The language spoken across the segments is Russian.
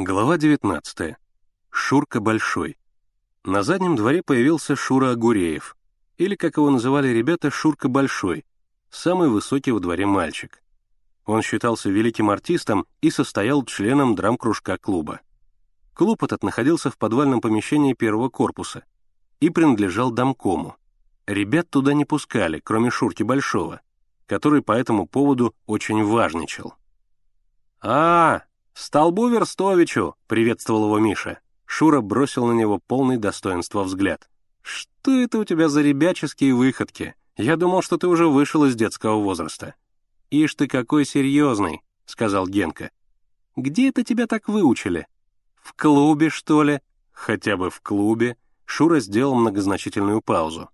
Глава 19. Шурка Большой. На заднем дворе появился Шура Агуреев, или, как его называли ребята, Шурка Большой, самый высокий во дворе мальчик. Он считался великим артистом и состоял членом драм-кружка клуба. Клуб этот находился в подвальном помещении первого корпуса и принадлежал домкому. Ребят туда не пускали, кроме Шурки Большого, который по этому поводу очень важничал. «А, «Столбу Верстовичу!» — приветствовал его Миша. Шура бросил на него полный достоинства взгляд. «Что это у тебя за ребяческие выходки? Я думал, что ты уже вышел из детского возраста». «Ишь ты какой серьезный», — сказал Генка. «Где это тебя так выучили? В клубе, что ли?» «Хотя бы в клубе». Шура сделал многозначительную паузу.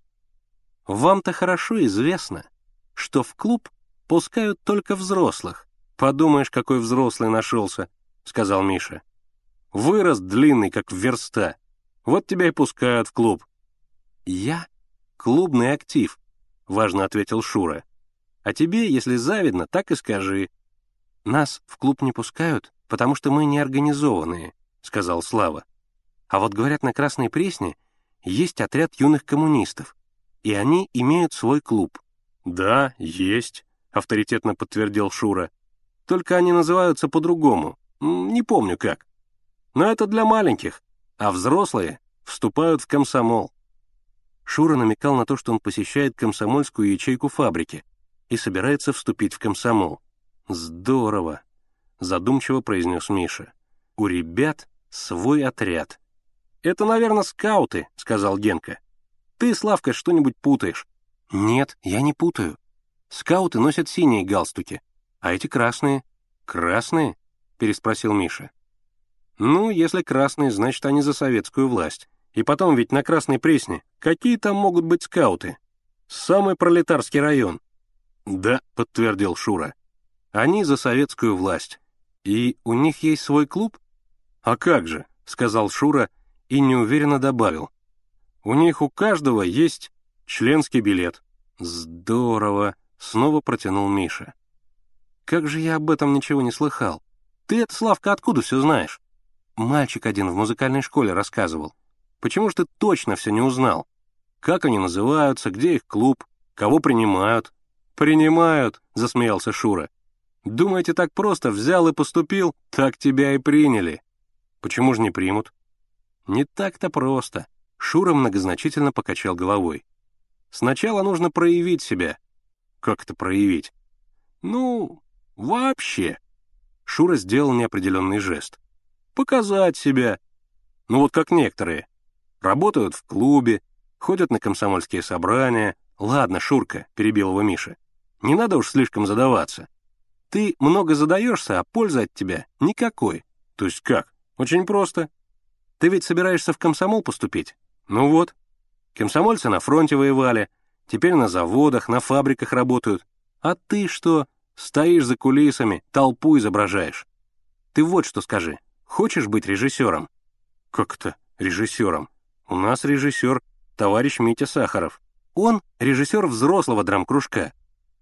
«Вам-то хорошо известно, что в клуб пускают только взрослых, «Подумаешь, какой взрослый нашелся», — сказал Миша. «Вырос длинный, как верста. Вот тебя и пускают в клуб». «Я — клубный актив», — важно ответил Шура. «А тебе, если завидно, так и скажи». «Нас в клуб не пускают, потому что мы неорганизованные», — сказал Слава. «А вот, говорят, на Красной Пресне есть отряд юных коммунистов, и они имеют свой клуб». «Да, есть», — авторитетно подтвердил Шура. Только они называются по-другому, не помню как. Но это для маленьких, а взрослые вступают в комсомол. Шура намекал на то, что он посещает комсомольскую ячейку фабрики и собирается вступить в комсомол. «Здорово», — задумчиво произнес Миша. «У ребят свой отряд». «Это, наверное, скауты», — сказал Генка. «Ты, Славка, что-нибудь путаешь». «Нет, я не путаю. Скауты носят синие галстуки, «А эти красные?» «Красные?» — переспросил Миша. «Ну, если красные, значит, они за советскую власть. И потом ведь на Красной Пресне какие там могут быть скауты? Самый пролетарский район». «Да», — подтвердил Шура. «Они за советскую власть. И у них есть свой клуб?» «А как же», — сказал Шура и неуверенно добавил. «У них у каждого есть членский билет». «Здорово», — снова протянул Миша. Как же я об этом ничего не слыхал? Ты это, Славка, откуда все знаешь? Мальчик один в музыкальной школе рассказывал. Почему ж ты точно все не узнал? Как они называются, где их клуб, кого принимают? Принимают, засмеялся Шура. Думаете, так просто взял и поступил? Так тебя и приняли. Почему же не примут? Не так-то просто. Шура многозначительно покачал головой. Сначала нужно проявить себя. Как это проявить? Ну, Вообще. Шура сделал неопределенный жест. Показать себя. Ну вот как некоторые. Работают в клубе, ходят на комсомольские собрания. Ладно, Шурка, перебил его Миша. Не надо уж слишком задаваться. Ты много задаешься, а пользы от тебя никакой. То есть как? Очень просто. Ты ведь собираешься в комсомол поступить? Ну вот. Комсомольцы на фронте воевали, теперь на заводах, на фабриках работают. А ты что? Стоишь за кулисами, толпу изображаешь. Ты вот что скажи. Хочешь быть режиссером? Как то режиссером? У нас режиссер товарищ Митя Сахаров. Он режиссер взрослого драмкружка.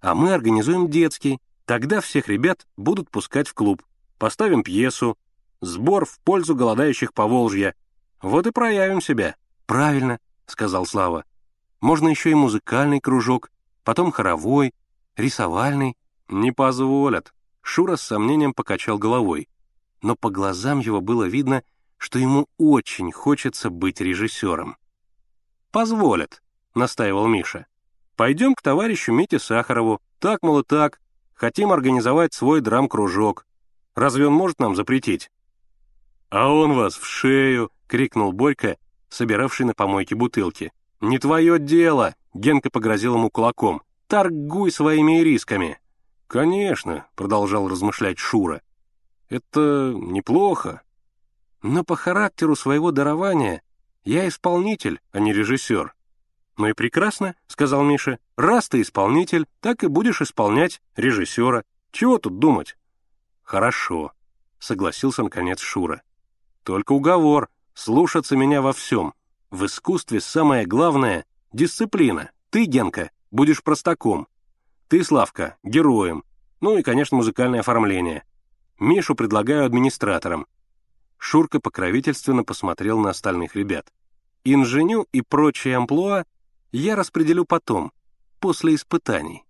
А мы организуем детский. Тогда всех ребят будут пускать в клуб. Поставим пьесу. Сбор в пользу голодающих по Волжья. Вот и проявим себя. Правильно, сказал Слава. Можно еще и музыкальный кружок, потом хоровой, рисовальный. «Не позволят», — Шура с сомнением покачал головой. Но по глазам его было видно, что ему очень хочется быть режиссером. «Позволят», — настаивал Миша. «Пойдем к товарищу Мите Сахарову. Так, мол, и так. Хотим организовать свой драм-кружок. Разве он может нам запретить?» «А он вас в шею!» — крикнул Борька, собиравший на помойке бутылки. «Не твое дело!» — Генка погрозил ему кулаком. «Торгуй своими рисками!» «Конечно», — продолжал размышлять Шура. «Это неплохо. Но по характеру своего дарования я исполнитель, а не режиссер». «Ну и прекрасно», — сказал Миша. «Раз ты исполнитель, так и будешь исполнять режиссера. Чего тут думать?» «Хорошо», — согласился наконец Шура. «Только уговор, слушаться меня во всем. В искусстве самое главное — дисциплина. Ты, Генка, будешь простаком, ты, Славка, героем. Ну и, конечно, музыкальное оформление. Мишу предлагаю администратором. Шурка покровительственно посмотрел на остальных ребят. Инженю и прочие амплуа я распределю потом, после испытаний.